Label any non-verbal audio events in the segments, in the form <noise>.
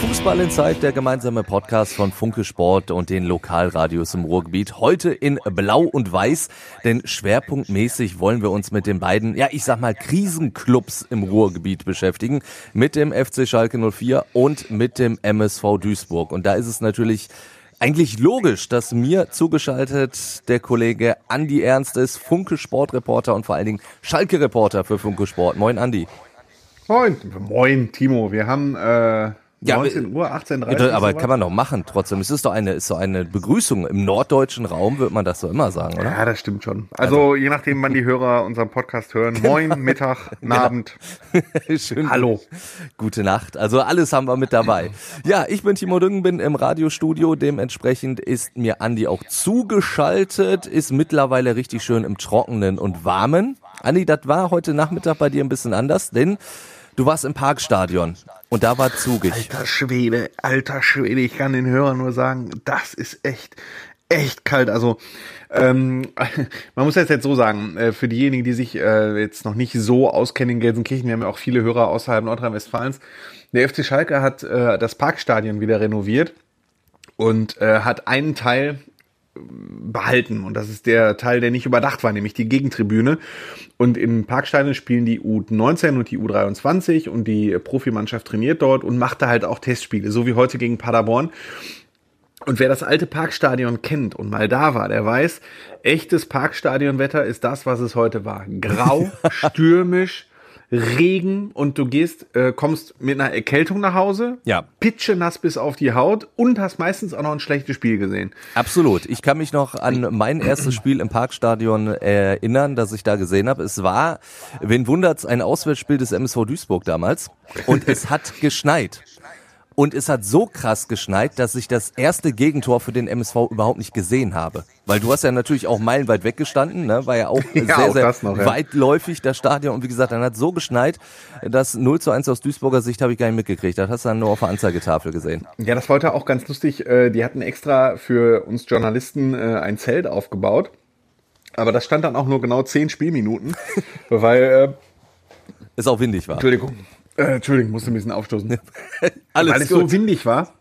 Fußball in Zeit, der gemeinsame Podcast von Funke Sport und den Lokalradios im Ruhrgebiet. Heute in Blau und Weiß, denn schwerpunktmäßig wollen wir uns mit den beiden, ja, ich sag mal, Krisenclubs im Ruhrgebiet beschäftigen. Mit dem FC Schalke 04 und mit dem MSV Duisburg. Und da ist es natürlich eigentlich logisch, dass mir zugeschaltet der Kollege Andi Ernst ist, Funke Sportreporter und vor allen Dingen Schalke-Reporter für Funke Sport. Moin, Andi. Moin, moin, Timo. Wir haben äh, ja, 19 Uhr, 18.30 Uhr. Aber kann man doch machen trotzdem. Es ist doch eine, ist so eine Begrüßung. Im norddeutschen Raum wird man das so immer sagen, oder? Ja, das stimmt schon. Also, also je nachdem, wann die Hörer unseren Podcast hören. Moin, Mittag, <laughs> genau. Abend. <laughs> Schön. Hallo. Gute Nacht. Also alles haben wir mit dabei. Ja, ich bin Timo Düngen, bin im Radiostudio. Dementsprechend ist mir Andi auch zugeschaltet, ist mittlerweile richtig schön im Trockenen und Warmen. Andi, das war heute Nachmittag bei dir ein bisschen anders, denn Du warst im Parkstadion und da war zugig. Alter Schwede, alter Schwede, ich kann den Hörern nur sagen, das ist echt, echt kalt. Also ähm, <laughs> man muss das jetzt so sagen, äh, für diejenigen, die sich äh, jetzt noch nicht so auskennen in Gelsenkirchen, wir haben ja auch viele Hörer außerhalb Nordrhein-Westfalens, der FC Schalke hat äh, das Parkstadion wieder renoviert und äh, hat einen Teil behalten. Und das ist der Teil, der nicht überdacht war, nämlich die Gegentribüne. Und in Parkstadion spielen die U19 und die U23 und die Profimannschaft trainiert dort und macht da halt auch Testspiele, so wie heute gegen Paderborn. Und wer das alte Parkstadion kennt und mal da war, der weiß, echtes Parkstadionwetter ist das, was es heute war. Grau, <laughs> stürmisch, Regen und du gehst, äh, kommst mit einer Erkältung nach Hause, ja. pitche nass bis auf die Haut und hast meistens auch noch ein schlechtes Spiel gesehen. Absolut. Ich kann mich noch an mein erstes Spiel im Parkstadion erinnern, das ich da gesehen habe. Es war, wen wundert's, ein Auswärtsspiel des MSV Duisburg damals und es hat geschneit. Und es hat so krass geschneit, dass ich das erste Gegentor für den MSV überhaupt nicht gesehen habe. Weil du hast ja natürlich auch meilenweit weggestanden, ne? war ja auch <laughs> ja, sehr, auch sehr noch, ja. weitläufig das Stadion. Und wie gesagt, dann hat so geschneit, dass 0 zu 1 aus Duisburger Sicht habe ich gar nicht mitgekriegt. Das hast du dann nur auf der Anzeigetafel gesehen. Ja, das war heute auch ganz lustig. Äh, die hatten extra für uns Journalisten äh, ein Zelt aufgebaut. Aber das stand dann auch nur genau 10 Spielminuten, <laughs> weil... Es auch windig war. Entschuldigung. Äh, Entschuldigung, musste ein bisschen aufstoßen. <laughs> Alles weil es so windig war,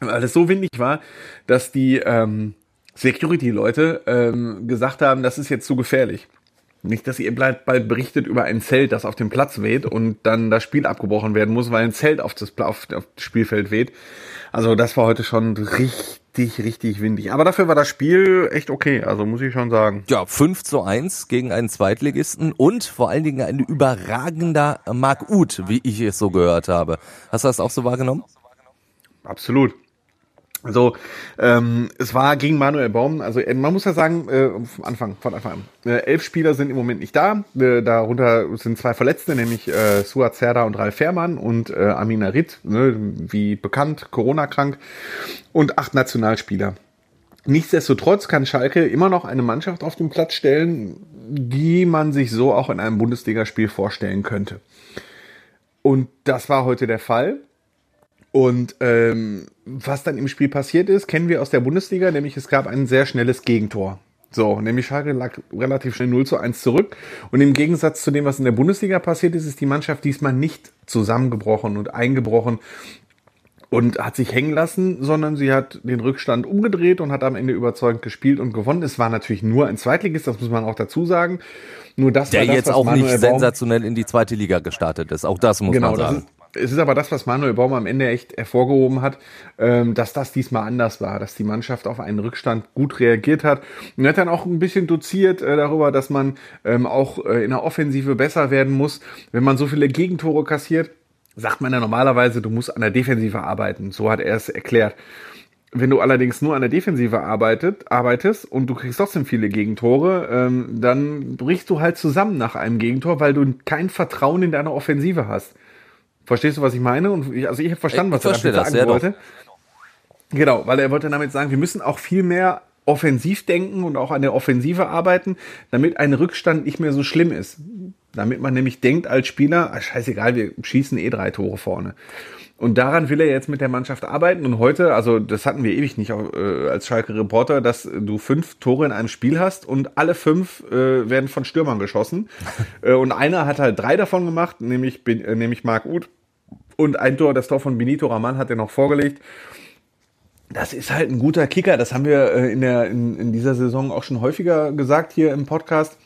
weil es so windig war, dass die ähm, Security-Leute ähm, gesagt haben, das ist jetzt zu gefährlich. Nicht, dass ihr bald, bald berichtet über ein Zelt, das auf dem Platz weht und dann das Spiel abgebrochen werden muss, weil ein Zelt auf das, auf, auf das Spielfeld weht. Also das war heute schon richtig, richtig windig. Aber dafür war das Spiel echt okay, also muss ich schon sagen. Ja, 5 zu 1 gegen einen Zweitligisten und vor allen Dingen ein überragender Mark Uth, wie ich es so gehört habe. Hast du das auch so wahrgenommen? Absolut. Also ähm, es war gegen Manuel Baum, also äh, man muss ja sagen, äh, vom Anfang, von Anfang an. Äh, elf Spieler sind im Moment nicht da. Äh, darunter sind zwei Verletzte, nämlich äh, Suat Serda und Ralf Fährmann und äh, Amina Ritt, ne, wie bekannt, Corona-krank, und acht Nationalspieler. Nichtsdestotrotz kann Schalke immer noch eine Mannschaft auf den Platz stellen, die man sich so auch in einem Bundesligaspiel vorstellen könnte. Und das war heute der Fall. Und ähm, was dann im Spiel passiert ist, kennen wir aus der Bundesliga, nämlich es gab ein sehr schnelles Gegentor. So, nämlich Schalke lag relativ schnell 0 zu 1 zurück. Und im Gegensatz zu dem, was in der Bundesliga passiert ist, ist die Mannschaft diesmal nicht zusammengebrochen und eingebrochen und hat sich hängen lassen, sondern sie hat den Rückstand umgedreht und hat am Ende überzeugend gespielt und gewonnen. Es war natürlich nur ein Zweitligist, das muss man auch dazu sagen. Nur das der war das, jetzt auch Manuel nicht Baum sensationell in die zweite Liga gestartet ist. Auch das muss genau, man sagen. Es ist aber das, was Manuel Baum am Ende echt hervorgehoben hat, ähm, dass das diesmal anders war, dass die Mannschaft auf einen Rückstand gut reagiert hat. Und er hat dann auch ein bisschen doziert äh, darüber, dass man ähm, auch äh, in der Offensive besser werden muss. Wenn man so viele Gegentore kassiert, sagt man ja normalerweise, du musst an der Defensive arbeiten. So hat er es erklärt. Wenn du allerdings nur an der Defensive arbeitet, arbeitest und du kriegst trotzdem viele Gegentore, ähm, dann brichst du halt zusammen nach einem Gegentor, weil du kein Vertrauen in deine Offensive hast. Verstehst du, was ich meine? Und ich, also ich habe verstanden, was ich er damit sagen das, wollte. Doch. Genau, weil er wollte damit sagen, wir müssen auch viel mehr offensiv denken und auch an der Offensive arbeiten, damit ein Rückstand nicht mehr so schlimm ist. Damit man nämlich denkt als Spieler, ah, scheißegal, wir schießen eh drei Tore vorne. Und daran will er jetzt mit der Mannschaft arbeiten. Und heute, also das hatten wir ewig nicht äh, als Schalke Reporter, dass du fünf Tore in einem Spiel hast und alle fünf äh, werden von Stürmern geschossen. <laughs> äh, und einer hat halt drei davon gemacht, nämlich, äh, nämlich Marc Uth. Und ein Tor, das Tor von Benito Raman hat er noch vorgelegt. Das ist halt ein guter Kicker. Das haben wir in, der, in, in dieser Saison auch schon häufiger gesagt hier im Podcast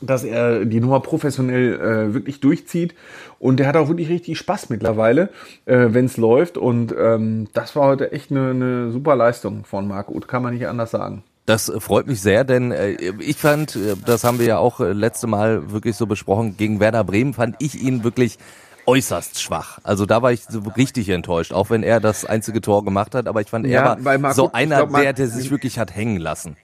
dass er die Nummer professionell äh, wirklich durchzieht. Und der hat auch wirklich richtig Spaß mittlerweile, äh, wenn es läuft. Und ähm, das war heute echt eine, eine super Leistung von Marc Uth, kann man nicht anders sagen. Das freut mich sehr, denn äh, ich fand, äh, das haben wir ja auch äh, letzte Mal wirklich so besprochen, gegen Werder Bremen fand ich ihn wirklich äußerst schwach. Also da war ich so richtig enttäuscht, auch wenn er das einzige Tor gemacht hat, aber ich fand, er ja, war so einer, glaub, der, der sich wirklich hat hängen lassen.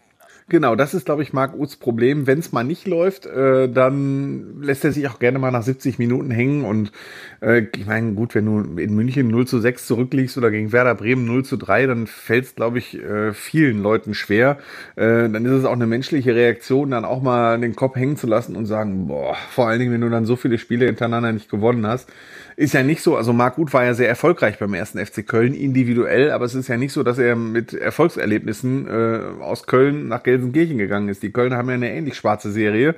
Genau, das ist, glaube ich, Marc Uths Problem. Wenn es mal nicht läuft, äh, dann lässt er sich auch gerne mal nach 70 Minuten hängen. Und äh, ich meine, gut, wenn du in München 0 zu 6 zurückliegst oder gegen Werder Bremen 0 zu 3, dann fällt es, glaube ich, äh, vielen Leuten schwer. Äh, dann ist es auch eine menschliche Reaktion, dann auch mal den Kopf hängen zu lassen und sagen, boah, vor allen Dingen, wenn du dann so viele Spiele hintereinander nicht gewonnen hast ist ja nicht so, also Marc Uth war ja sehr erfolgreich beim ersten FC Köln, individuell, aber es ist ja nicht so, dass er mit Erfolgserlebnissen äh, aus Köln nach Gelsenkirchen gegangen ist. Die Kölner haben ja eine ähnlich schwarze Serie.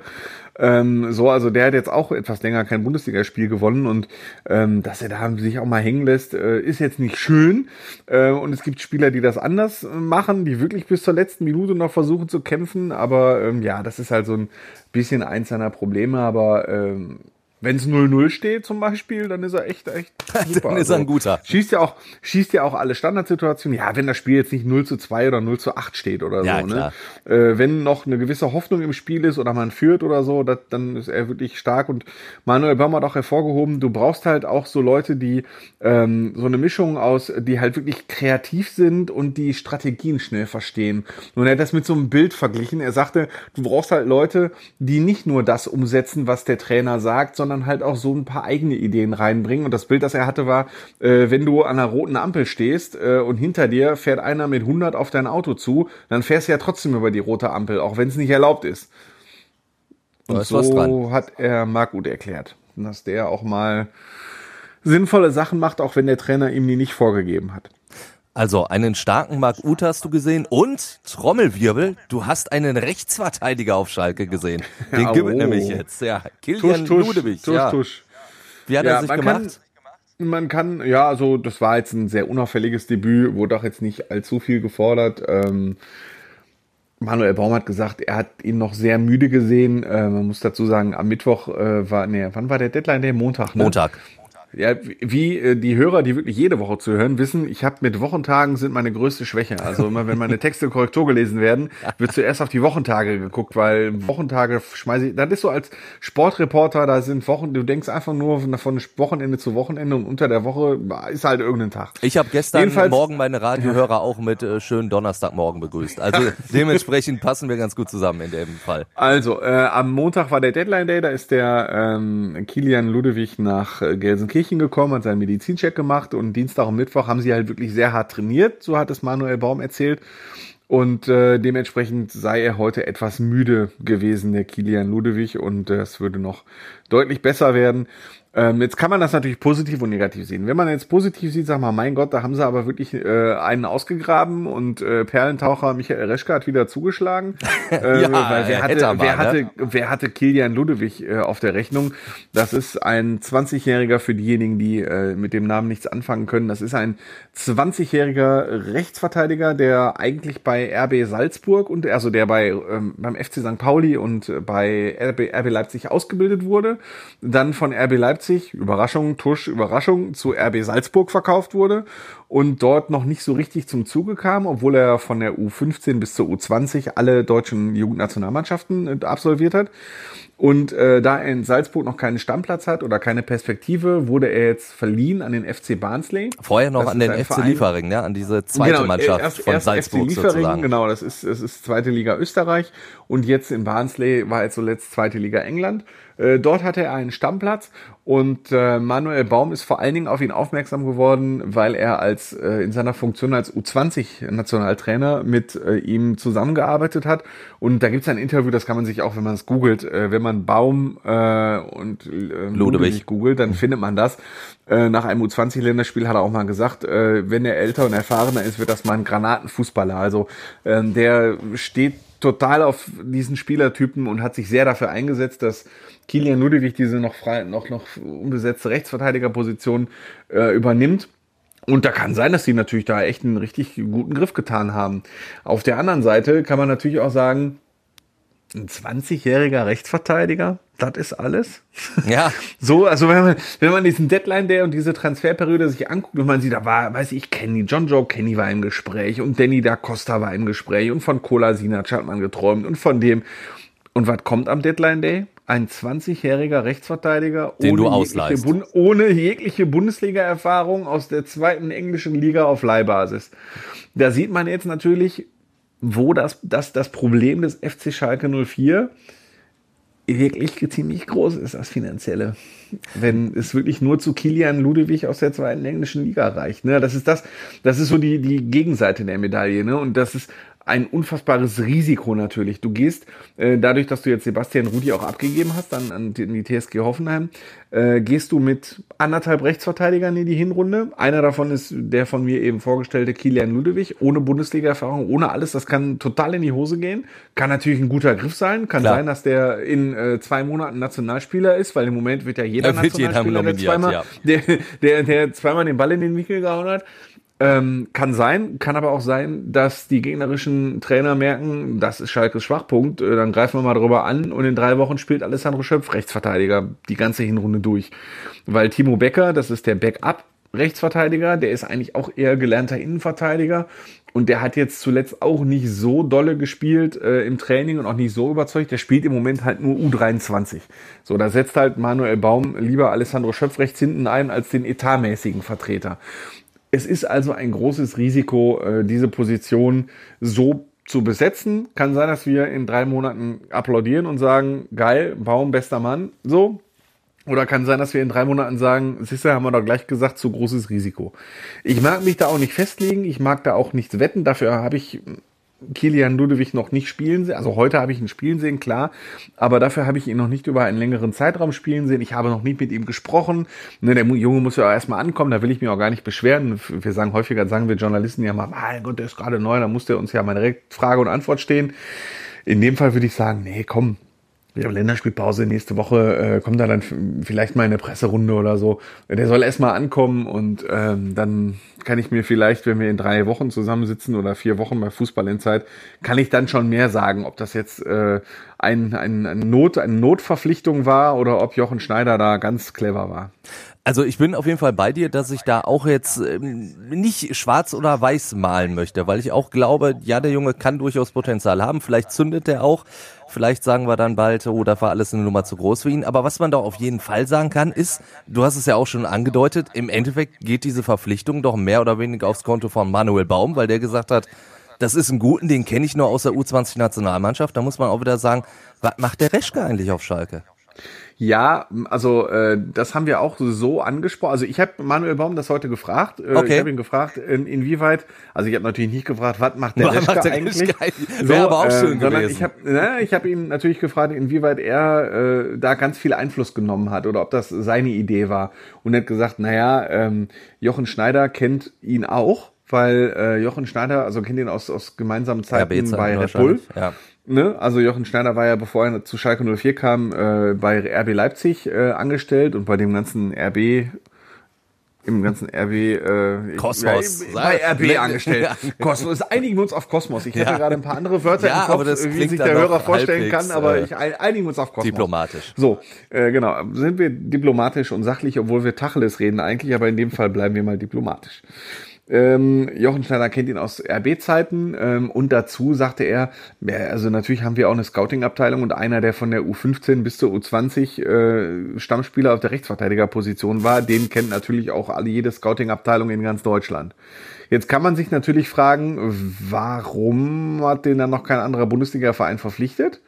Ähm, so, also der hat jetzt auch etwas länger kein Bundesligaspiel gewonnen und ähm, dass er da sich auch mal hängen lässt, äh, ist jetzt nicht schön. Äh, und es gibt Spieler, die das anders machen, die wirklich bis zur letzten Minute noch versuchen zu kämpfen. Aber ähm, ja, das ist halt so ein bisschen eins seiner Probleme, aber ähm, wenn es 0-0 steht zum Beispiel, dann ist er echt, echt <laughs> super. dann ist er ein also, guter. Schießt ja auch, schießt ja auch alle Standardsituationen. Ja, wenn das Spiel jetzt nicht 0 zu 2 oder 0 zu 8 steht oder ja, so, ne? Äh, wenn noch eine gewisse Hoffnung im Spiel ist oder man führt oder so, dat, dann ist er wirklich stark. Und Manuel Baum hat auch hervorgehoben, du brauchst halt auch so Leute, die ähm, so eine Mischung aus, die halt wirklich kreativ sind und die Strategien schnell verstehen. Und er hat das mit so einem Bild verglichen. Er sagte, du brauchst halt Leute, die nicht nur das umsetzen, was der Trainer sagt, sondern halt auch so ein paar eigene Ideen reinbringen. Und das Bild, das er hatte, war, äh, wenn du an einer roten Ampel stehst äh, und hinter dir fährt einer mit 100 auf dein Auto zu, dann fährst du ja trotzdem über die rote Ampel, auch wenn es nicht erlaubt ist. Und ist so hat er Margut erklärt, dass der auch mal sinnvolle Sachen macht, auch wenn der Trainer ihm die nicht vorgegeben hat. Also einen starken Marc Uth hast du gesehen und Trommelwirbel, du hast einen Rechtsverteidiger auf Schalke gesehen. Den gibt es nämlich jetzt. Ja, Kilian tusch, Ludewig. Tusch, ja. tusch. Wie hat ja, er sich gemacht? Kann, man kann, ja, also das war jetzt ein sehr unauffälliges Debüt, wurde auch jetzt nicht allzu viel gefordert. Ähm, Manuel Baum hat gesagt, er hat ihn noch sehr müde gesehen. Äh, man muss dazu sagen, am Mittwoch äh, war, nee, wann war der Deadline? Der Montag, ne? Montag. Ja, wie äh, die Hörer, die wirklich jede Woche zuhören, wissen, ich habe mit Wochentagen sind meine größte Schwäche. Also immer wenn meine Texte Korrektur gelesen werden, wird zuerst auf die Wochentage geguckt, weil Wochentage schmeiße ich, das ist so als Sportreporter, da sind Wochen, du denkst einfach nur von, von Wochenende zu Wochenende und unter der Woche ist halt irgendein Tag. Ich habe gestern Jedenfalls, Morgen meine Radiohörer auch mit äh, schönen Donnerstagmorgen begrüßt. Also dementsprechend passen wir ganz gut zusammen in dem Fall. Also, äh, am Montag war der Deadline Day, da ist der ähm, Kilian Ludewig nach äh, Gelsenkirchen Kirchen gekommen, hat seinen Medizincheck gemacht und Dienstag und Mittwoch haben sie halt wirklich sehr hart trainiert, so hat es Manuel Baum erzählt. Und äh, dementsprechend sei er heute etwas müde gewesen, der Kilian Ludewig, und äh, es würde noch deutlich besser werden. Ähm, jetzt kann man das natürlich positiv und negativ sehen. Wenn man jetzt positiv sieht, sag mal, mein Gott, da haben sie aber wirklich äh, einen ausgegraben und äh, Perlentaucher Michael Reschke hat wieder zugeschlagen. <laughs> äh, ja, weil wer hatte, mal, wer, ne? hatte, wer hatte Kilian Ludewig äh, auf der Rechnung? Das ist ein 20-Jähriger für diejenigen, die äh, mit dem Namen nichts anfangen können. Das ist ein 20-jähriger Rechtsverteidiger, der eigentlich bei RB Salzburg und also der bei ähm, beim FC St. Pauli und bei RB, RB Leipzig ausgebildet wurde, dann von RB Leipzig Leipzig, Überraschung, Tusch, Überraschung, zu RB Salzburg verkauft wurde und dort noch nicht so richtig zum Zuge kam, obwohl er von der U15 bis zur U20 alle deutschen Jugendnationalmannschaften äh, absolviert hat. Und äh, da er in Salzburg noch keinen Stammplatz hat oder keine Perspektive, wurde er jetzt verliehen an den FC Barnsley. Vorher noch das an den FC Verein. Liefering, ne? an diese zweite genau, Mannschaft erst, von erst Salzburg FC sozusagen. Genau, das ist, es ist zweite Liga Österreich und jetzt in Barnsley war er zuletzt zweite Liga England. Äh, dort hatte er einen Stammplatz und äh, Manuel Baum ist vor allen Dingen auf ihn aufmerksam geworden, weil er als äh, in seiner Funktion als U20-Nationaltrainer mit äh, ihm zusammengearbeitet hat. Und da gibt es ein Interview, das kann man sich auch, wenn man es googelt, äh, wenn man Baum äh, und äh, Ludwig googelt, dann findet man das. Äh, nach einem U20-Länderspiel hat er auch mal gesagt, äh, wenn er älter und erfahrener ist, wird das mal ein Granatenfußballer. Also äh, der steht total auf diesen Spielertypen und hat sich sehr dafür eingesetzt, dass Kilian Ludwig diese noch frei, noch, noch unbesetzte Rechtsverteidigerposition äh, übernimmt. Und da kann sein, dass die natürlich da echt einen richtig guten Griff getan haben. Auf der anderen Seite kann man natürlich auch sagen, ein 20-jähriger Rechtsverteidiger, das ist alles. Ja. <laughs> So, also wenn man, wenn man diesen Deadline Day und diese Transferperiode sich anguckt und man sieht, da war, weiß ich, Kenny, John Joe Kenny war im Gespräch und Danny da Costa war im Gespräch und von Cola Sinac hat man geträumt und von dem. Und was kommt am Deadline Day? Ein 20-jähriger Rechtsverteidiger Den ohne, du jegliche, Bund, ohne jegliche Bundesliga-Erfahrung aus der zweiten englischen Liga auf Leihbasis. Da sieht man jetzt natürlich, wo das, das, das Problem des FC Schalke 04 wirklich ziemlich groß ist, das Finanzielle. Wenn es wirklich nur zu Kilian Ludewig aus der zweiten englischen Liga reicht. Ne? Das ist das, das ist so die, die Gegenseite der Medaille. Ne? Und das ist, ein unfassbares Risiko natürlich. Du gehst, äh, dadurch, dass du jetzt Sebastian Rudi auch abgegeben hast an, an die, TSG Hoffenheim, äh, gehst du mit anderthalb Rechtsverteidigern in die Hinrunde. Einer davon ist der von mir eben vorgestellte Kilian Ludewig, ohne Bundesliga-Erfahrung, ohne alles. Das kann total in die Hose gehen. Kann natürlich ein guter Griff sein. Kann Klar. sein, dass der in äh, zwei Monaten Nationalspieler ist, weil im Moment wird ja jeder Nationalspieler, der zweimal, <laughs> der, der, der zweimal den Ball in den Winkel gehauen hat. Ähm, kann sein, kann aber auch sein, dass die gegnerischen Trainer merken, das ist Schalkes Schwachpunkt, äh, dann greifen wir mal drüber an und in drei Wochen spielt Alessandro Schöpf Rechtsverteidiger die ganze Hinrunde durch. Weil Timo Becker, das ist der Backup Rechtsverteidiger, der ist eigentlich auch eher gelernter Innenverteidiger und der hat jetzt zuletzt auch nicht so dolle gespielt äh, im Training und auch nicht so überzeugt. Der spielt im Moment halt nur U23. So, da setzt halt Manuel Baum lieber Alessandro Schöpf rechts hinten ein als den etatmäßigen Vertreter. Es ist also ein großes Risiko, äh, diese Position so zu besetzen. Kann sein, dass wir in drei Monaten applaudieren und sagen, geil, Baum, bester Mann, so. Oder kann sein, dass wir in drei Monaten sagen, siehst haben wir doch gleich gesagt, zu großes Risiko. Ich mag mich da auch nicht festlegen, ich mag da auch nichts wetten, dafür habe ich Kilian Ludewig noch nicht spielen sehen. Also heute habe ich ihn spielen sehen, klar. Aber dafür habe ich ihn noch nicht über einen längeren Zeitraum spielen sehen. Ich habe noch nicht mit ihm gesprochen. Ne, der Junge muss ja auch erstmal ankommen. Da will ich mich auch gar nicht beschweren. Wir sagen häufiger, sagen wir Journalisten ja mal, mein Gott, der ist gerade neu. Da muss der uns ja mal direkt Frage und Antwort stehen. In dem Fall würde ich sagen, nee, komm, haben Länderspielpause nächste Woche, äh, kommt da dann vielleicht mal eine Presserunde oder so. Der soll erstmal ankommen und ähm, dann kann ich mir vielleicht, wenn wir in drei Wochen zusammensitzen oder vier Wochen bei Fußball in Zeit, kann ich dann schon mehr sagen, ob das jetzt äh, ein, ein, ein Not, eine Notverpflichtung war oder ob Jochen Schneider da ganz clever war. Also ich bin auf jeden Fall bei dir, dass ich da auch jetzt ähm, nicht schwarz oder weiß malen möchte, weil ich auch glaube, ja, der Junge kann durchaus Potenzial haben. Vielleicht zündet er auch. Vielleicht sagen wir dann bald, oh, da war alles eine Nummer zu groß für ihn. Aber was man da auf jeden Fall sagen kann, ist, du hast es ja auch schon angedeutet, im Endeffekt geht diese Verpflichtung doch mehr oder weniger aufs Konto von Manuel Baum, weil der gesagt hat, das ist ein Guten, den kenne ich nur aus der U20-Nationalmannschaft. Da muss man auch wieder sagen, was macht der Reschke eigentlich auf Schalke? Ja, also äh, das haben wir auch so angesprochen. Also ich habe Manuel Baum das heute gefragt. Äh, okay. Ich habe ihn gefragt, in, inwieweit, also ich habe natürlich nicht gefragt, was macht der Reschke macht der eigentlich? So, Wäre aber auch schön äh, gewesen. ich habe ne, ich hab ihn natürlich gefragt, inwieweit er äh, da ganz viel Einfluss genommen hat oder ob das seine Idee war. Und er hat gesagt, naja, ähm, Jochen Schneider kennt ihn auch, weil äh, Jochen Schneider, also kennt ihn aus, aus gemeinsamen Zeiten bei Red Bull. Ja. Ne? Also Jochen Schneider war ja, bevor er zu Schalke 04 kam, äh, bei RB Leipzig äh, angestellt und bei dem ganzen RB im ganzen RB äh, Kosmos ja, bei RB angestellt. Kosmos. Einigen wir uns auf Kosmos. Ich hätte ja. gerade ein paar andere Wörter ja, im Kopf, aber das wie sich der Hörer vorstellen kann, aber äh, ich einigen wir uns auf Kosmos. Diplomatisch. So, äh, genau. Sind wir diplomatisch und sachlich, obwohl wir Tacheles reden eigentlich, aber in dem Fall bleiben wir mal diplomatisch. Ähm, Jochen Schneider kennt ihn aus RB-Zeiten ähm, und dazu sagte er, ja, also natürlich haben wir auch eine Scouting-Abteilung und einer, der von der U15 bis zur U20 äh, Stammspieler auf der Rechtsverteidigerposition war, den kennt natürlich auch alle jede Scouting-Abteilung in ganz Deutschland. Jetzt kann man sich natürlich fragen, warum hat den dann noch kein anderer Bundesliga-Verein verpflichtet?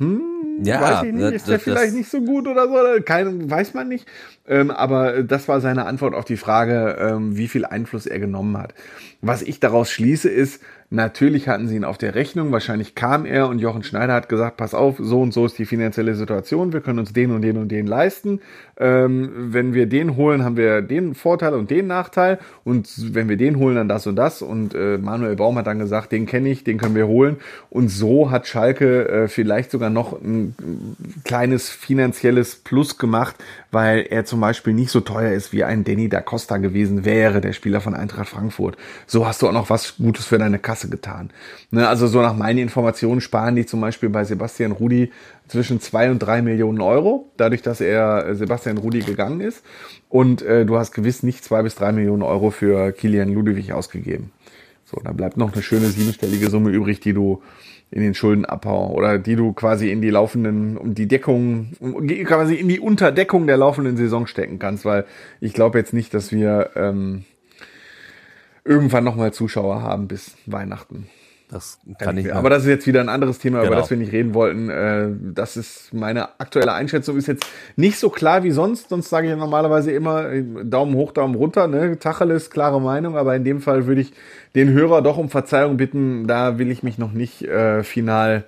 Hm, ja, weiß ich nicht, ist der vielleicht nicht so gut oder so, kein, weiß man nicht. Ähm, aber das war seine Antwort auf die Frage, ähm, wie viel Einfluss er genommen hat. Was ich daraus schließe, ist, Natürlich hatten sie ihn auf der Rechnung. Wahrscheinlich kam er und Jochen Schneider hat gesagt, pass auf, so und so ist die finanzielle Situation. Wir können uns den und den und den leisten. Ähm, wenn wir den holen, haben wir den Vorteil und den Nachteil. Und wenn wir den holen, dann das und das. Und äh, Manuel Baum hat dann gesagt, den kenne ich, den können wir holen. Und so hat Schalke äh, vielleicht sogar noch ein kleines finanzielles Plus gemacht, weil er zum Beispiel nicht so teuer ist, wie ein Danny da Costa gewesen wäre, der Spieler von Eintracht Frankfurt. So hast du auch noch was Gutes für deine Kasse getan. Ne, also so nach meinen Informationen sparen die zum Beispiel bei Sebastian Rudi zwischen zwei und drei Millionen Euro, dadurch, dass er äh, Sebastian Rudi gegangen ist. Und äh, du hast gewiss nicht zwei bis drei Millionen Euro für Kilian Ludwig ausgegeben. So, da bleibt noch eine schöne siebenstellige Summe übrig, die du in den Schuldenabbau oder die du quasi in die laufenden, um die Deckung, quasi in die Unterdeckung der laufenden Saison stecken kannst, weil ich glaube jetzt nicht, dass wir ähm, irgendwann nochmal Zuschauer haben bis Weihnachten. Das kann ich. Aber das ist jetzt wieder ein anderes Thema, genau. über das wir nicht reden wollten. Äh, das ist meine aktuelle Einschätzung. Ist jetzt nicht so klar wie sonst. Sonst sage ich normalerweise immer äh, Daumen hoch, Daumen runter. Ne? Tacheles, klare Meinung. Aber in dem Fall würde ich den Hörer doch um Verzeihung bitten. Da will ich mich noch nicht äh, final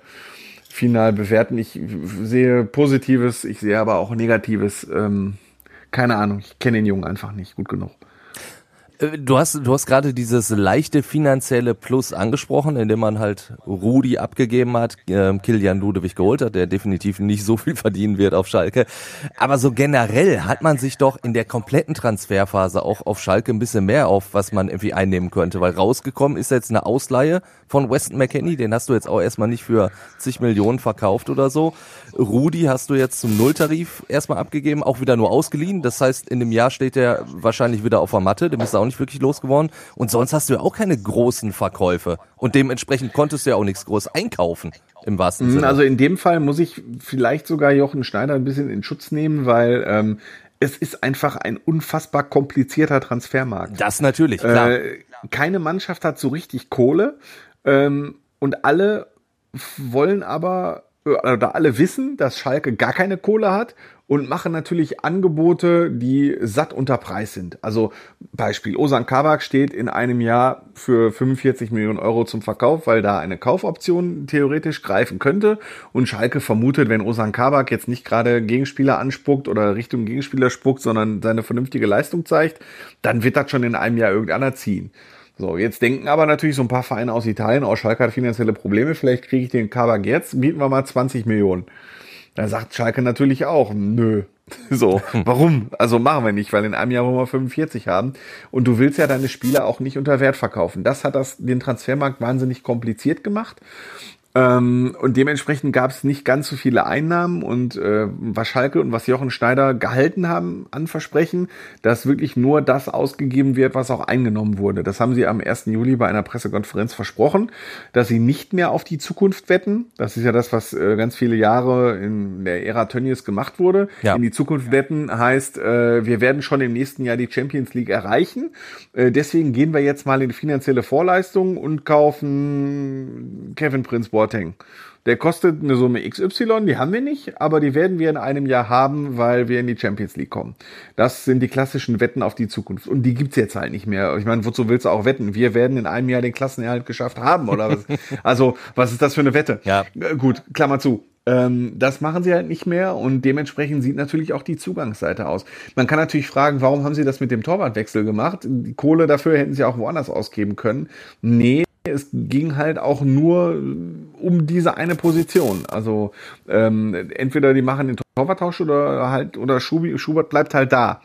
final bewerten. Ich sehe Positives, ich sehe aber auch Negatives. Ähm, keine Ahnung, ich kenne den Jungen einfach nicht gut genug. Äh, du hast, du hast gerade dieses leichte finanzielle Plus angesprochen, indem man halt Rudi abgegeben hat, äh, Kilian Ludewig geholt hat, der definitiv nicht so viel verdienen wird auf Schalke. Aber so generell hat man sich doch in der kompletten Transferphase auch auf Schalke ein bisschen mehr auf, was man irgendwie einnehmen könnte, weil rausgekommen ist jetzt eine Ausleihe von Weston McKenney, den hast du jetzt auch erstmal nicht für zig Millionen verkauft oder so. Rudi hast du jetzt zum Nulltarif erstmal abgegeben, auch wieder nur ausgeliehen. Das heißt, in dem Jahr steht er wahrscheinlich wieder auf der Matte, dem ist auch nicht wirklich losgeworden. Und sonst hast du ja auch keine großen Verkäufe. Und dementsprechend konntest du ja auch nichts groß einkaufen. Im wahrsten Sinne. Also in dem Fall muss ich vielleicht sogar Jochen Schneider ein bisschen in Schutz nehmen, weil ähm, es ist einfach ein unfassbar komplizierter Transfermarkt. Das natürlich, klar. Äh, keine Mannschaft hat so richtig Kohle ähm, und alle wollen aber oder alle wissen, dass Schalke gar keine Kohle hat und machen natürlich Angebote, die satt unter Preis sind. Also Beispiel, Osan Kabak steht in einem Jahr für 45 Millionen Euro zum Verkauf, weil da eine Kaufoption theoretisch greifen könnte. Und Schalke vermutet, wenn Osan Kabak jetzt nicht gerade Gegenspieler anspuckt oder Richtung Gegenspieler spuckt, sondern seine vernünftige Leistung zeigt, dann wird das schon in einem Jahr irgendeiner ziehen. So, jetzt denken aber natürlich so ein paar Vereine aus Italien, oh, Schalke hat finanzielle Probleme, vielleicht kriege ich den Kabak jetzt, bieten wir mal 20 Millionen. Da sagt Schalke natürlich auch, nö. <laughs> So, warum? Also machen wir nicht, weil in einem Jahr wollen wir 45 haben. Und du willst ja deine Spieler auch nicht unter Wert verkaufen. Das hat das, den Transfermarkt wahnsinnig kompliziert gemacht. Ähm, und dementsprechend gab es nicht ganz so viele Einnahmen und äh, was Schalke und was Jochen Schneider gehalten haben an Versprechen, dass wirklich nur das ausgegeben wird, was auch eingenommen wurde. Das haben sie am 1. Juli bei einer Pressekonferenz versprochen, dass sie nicht mehr auf die Zukunft wetten. Das ist ja das, was äh, ganz viele Jahre in der Ära Tönnies gemacht wurde. Ja. In die Zukunft wetten heißt, äh, wir werden schon im nächsten Jahr die Champions League erreichen. Äh, deswegen gehen wir jetzt mal in finanzielle Vorleistungen und kaufen Kevin Prince Boy Boateng. Der kostet eine Summe XY, die haben wir nicht, aber die werden wir in einem Jahr haben, weil wir in die Champions League kommen. Das sind die klassischen Wetten auf die Zukunft. Und die gibt's jetzt halt nicht mehr. Ich meine, wozu willst du auch wetten? Wir werden in einem Jahr den Klassenerhalt geschafft haben, oder was? <laughs> also, was ist das für eine Wette? Ja. Äh, gut, Klammer zu. Ähm, das machen sie halt nicht mehr und dementsprechend sieht natürlich auch die Zugangsseite aus. Man kann natürlich fragen, warum haben sie das mit dem Torwartwechsel gemacht? Die Kohle dafür hätten sie auch woanders ausgeben können. Nee, es ging halt auch nur um diese eine Position. Also ähm, entweder die machen den Torwarttausch oder halt oder Schubi, Schubert bleibt halt da.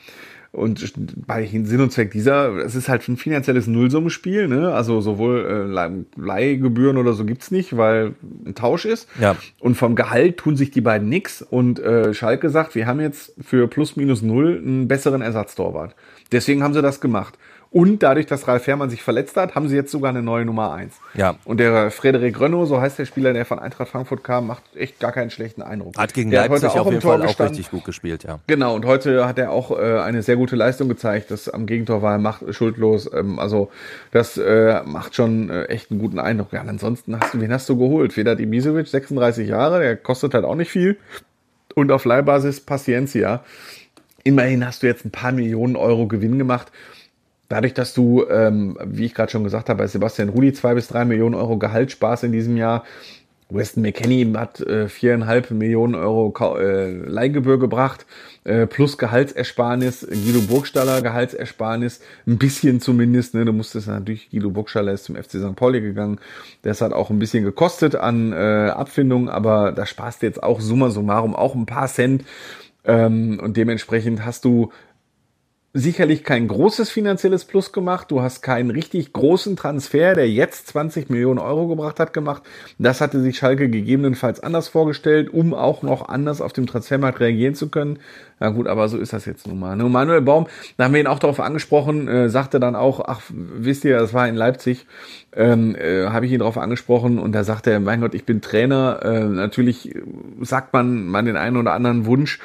Und bei Sinn und Zweck dieser, es ist halt ein finanzielles Nullsummenspiel, ne? Also sowohl äh, Leihgebühren oder so gibt's nicht, weil ein Tausch ist. Ja. Und vom Gehalt tun sich die beiden nix. Und äh, Schalke sagt, wir haben jetzt für plus minus null einen besseren Ersatztorwart. Deswegen haben sie das gemacht. Und dadurch, dass Ralf Fährmann sich verletzt hat, haben sie jetzt sogar eine neue Nummer eins. Ja. Und der Frederik Rönno, so heißt der Spieler, der von Eintracht Frankfurt kam, macht echt gar keinen schlechten Eindruck. Hat gegen der Leipzig heute auf im jeden Tor Fall auch gestanden. richtig gut gespielt, ja. Genau, und heute hat er auch äh, eine sehr gute Leistung gezeigt. Das am Gegentor war er macht, schuldlos. Ähm, also das äh, macht schon äh, echt einen guten Eindruck. Ja, und ansonsten hast du, wen hast du geholt? Feder Ibisevic, 36 Jahre, der kostet halt auch nicht viel. Und auf Leihbasis Paciencia. Immerhin hast du jetzt ein paar Millionen Euro Gewinn gemacht. Dadurch, dass du, ähm, wie ich gerade schon gesagt habe, bei Sebastian Rudi zwei bis drei Millionen Euro Gehalt sparst in diesem Jahr. Weston McKenney hat äh, viereinhalb Millionen Euro Kau- äh, Leihgebühr gebracht, äh, plus Gehaltsersparnis, Guido Burgstaller Gehaltsersparnis, ein bisschen zumindest, ne, du musstest natürlich, Guido Burgstaller ist zum FC St. Pauli gegangen, das hat auch ein bisschen gekostet an äh, Abfindung, aber da sparst du jetzt auch summa summarum auch ein paar Cent ähm, und dementsprechend hast du sicherlich kein großes finanzielles Plus gemacht. Du hast keinen richtig großen Transfer, der jetzt 20 Millionen Euro gebracht hat, gemacht. Das hatte sich Schalke gegebenenfalls anders vorgestellt, um auch noch anders auf dem Transfermarkt reagieren zu können. Na gut, aber so ist das jetzt nun mal. Nur Manuel Baum, da haben wir ihn auch darauf angesprochen, äh, sagte dann auch, ach, wisst ihr, das war in Leipzig, ähm, äh, habe ich ihn darauf angesprochen und da sagte er, mein Gott, ich bin Trainer. Äh, natürlich sagt man man den einen oder anderen Wunsch,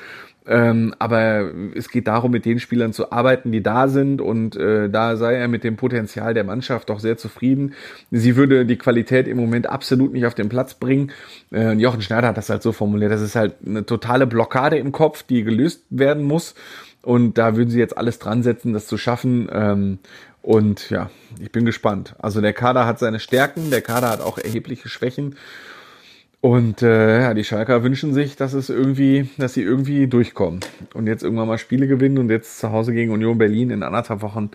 ähm, aber es geht darum, mit den Spielern zu arbeiten, die da sind und äh, da sei er mit dem Potenzial der Mannschaft doch sehr zufrieden. Sie würde die Qualität im Moment absolut nicht auf den Platz bringen. Äh, Jochen Schneider hat das halt so formuliert. Das ist halt eine totale Blockade im Kopf, die gelöst werden muss. Und da würden sie jetzt alles dran setzen, das zu schaffen. Ähm, und ja, ich bin gespannt. Also der Kader hat seine Stärken, der Kader hat auch erhebliche Schwächen. Und äh, ja, die Schalker wünschen sich, dass es irgendwie, dass sie irgendwie durchkommen und jetzt irgendwann mal Spiele gewinnen und jetzt zu Hause gegen Union Berlin in anderthalb Wochen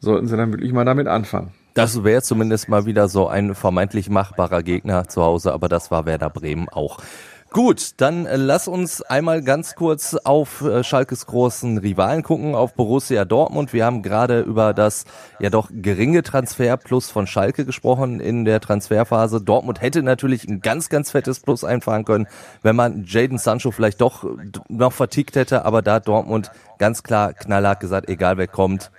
sollten sie dann wirklich mal damit anfangen. Das wäre zumindest mal wieder so ein vermeintlich machbarer Gegner zu Hause, aber das war Werder Bremen auch. Gut, dann äh, lass uns einmal ganz kurz auf äh, Schalkes großen Rivalen gucken, auf Borussia Dortmund. Wir haben gerade über das ja doch geringe Transferplus von Schalke gesprochen in der Transferphase. Dortmund hätte natürlich ein ganz, ganz fettes Plus einfahren können, wenn man Jaden Sancho vielleicht doch noch vertickt hätte, aber da Dortmund ganz klar knallhart gesagt, egal wer kommt,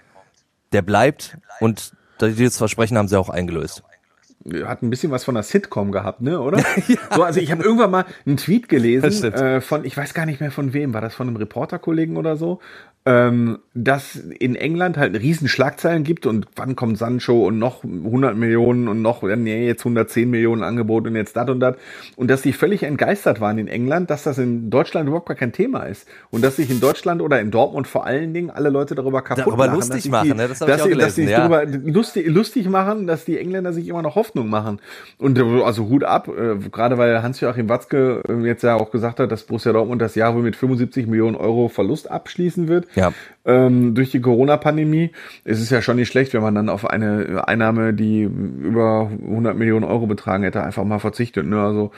der bleibt und dieses Versprechen haben sie auch eingelöst. Hat ein bisschen was von einer Sitcom gehabt, ne, oder? <laughs> So, also ich habe irgendwann mal einen Tweet gelesen äh, von, ich weiß gar nicht mehr von wem, war das von einem Reporterkollegen oder so, ähm, dass in England halt riesen Schlagzeilen gibt und wann kommt Sancho und noch 100 Millionen und noch, nee, jetzt 110 Millionen Angebot und jetzt dat und dat und dass die völlig entgeistert waren in England, dass das in Deutschland überhaupt gar kein Thema ist und dass sich in Deutschland oder in Dortmund vor allen Dingen alle Leute darüber kaputt Darüber machen, lustig dass sich machen, die, ne? Das hab ich auch sie, dass sie gelesen, ja. darüber lustig, lustig machen, dass die Engländer sich immer noch Hoffnung machen. Und äh, also Hut ab, äh, gerade weil Hans-Joachim Watzke äh, jetzt ja auch gesagt hat, dass Borussia Dortmund das Jahr wohl mit 75 Millionen Euro Verlust abschließen wird. Ja. Ähm, durch die Corona-Pandemie. Es ist ja schon nicht schlecht, wenn man dann auf eine Einnahme, die über 100 Millionen Euro betragen hätte, einfach mal verzichtet. Ne? Also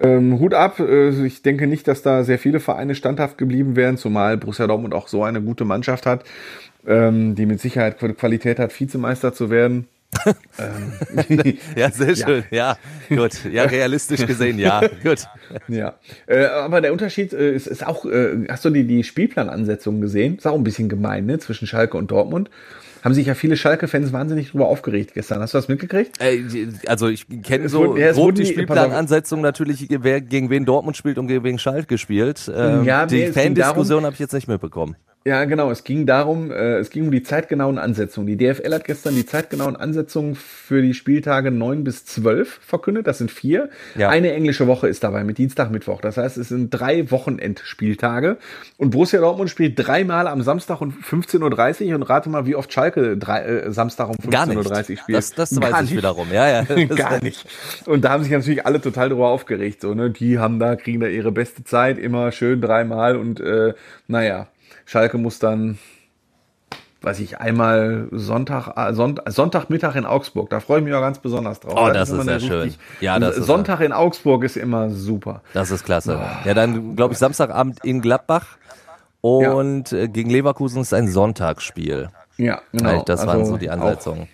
ähm, Hut ab. Äh, ich denke nicht, dass da sehr viele Vereine standhaft geblieben wären, zumal Borussia Dortmund auch so eine gute Mannschaft hat, ähm, die mit Sicherheit Qualität hat, Vizemeister zu werden. Ähm, Ja, sehr <laughs> schön. Ja, gut. Ja, realistisch gesehen, <laughs> ja. Gut. ja. Äh, aber der Unterschied äh, ist, ist auch, äh, hast du die, die Spielplanansetzung gesehen? Ist auch ein bisschen gemein, ne? Zwischen Schalke und Dortmund. Haben sich ja viele Schalke-Fans wahnsinnig drüber aufgeregt gestern. Hast du das mitgekriegt? Ey, also ich kenne so wurden- ja, grob die Spielplanansetzung natürlich, wer gegen wen Dortmund spielt und gegen wen Schalke spielt. Ähm, Ja, die Fan-Diskussion habe ich jetzt nicht mitbekommen. Ja, genau. Es ging darum, äh, es ging um die zeitgenauen Ansetzungen. Die DFL hat gestern die zeitgenauen Ansetzungen für die Spieltage 9 bis 12 verkündet. Das sind vier. Ja. Eine englische Woche ist dabei mit Dienstag, Mittwoch. Das heißt, es sind drei Wochenendspieltage. Und Borussia Dortmund spielt dreimal am Samstag um 15.30 Uhr und rate mal, wie oft Schalke drei, äh, Samstag um Gar 15.30 nicht. Uhr spielt. Das, das Gar weiß ich nicht. wiederum. Ja, ja. <laughs> Gar nicht. Und da haben sich natürlich alle total drüber aufgeregt. So, ne? Die haben da, kriegen da ihre beste Zeit, immer schön dreimal und äh, naja, Schalke muss dann, weiß ich, einmal Sonntag, äh, Sonnt Sonntagmittag in Augsburg. Da freue ich mich auch ganz besonders drauf. Oh, das ist sehr eine schön. Ja, das Sonntag in Augsburg ist immer super. Das ist klasse. Ja, dann glaube ich Samstagabend in Gladbach und äh, gegen Leverkusen ist ein Sonntagsspiel. Ja, genau. das waren Also so die Ansetzungen.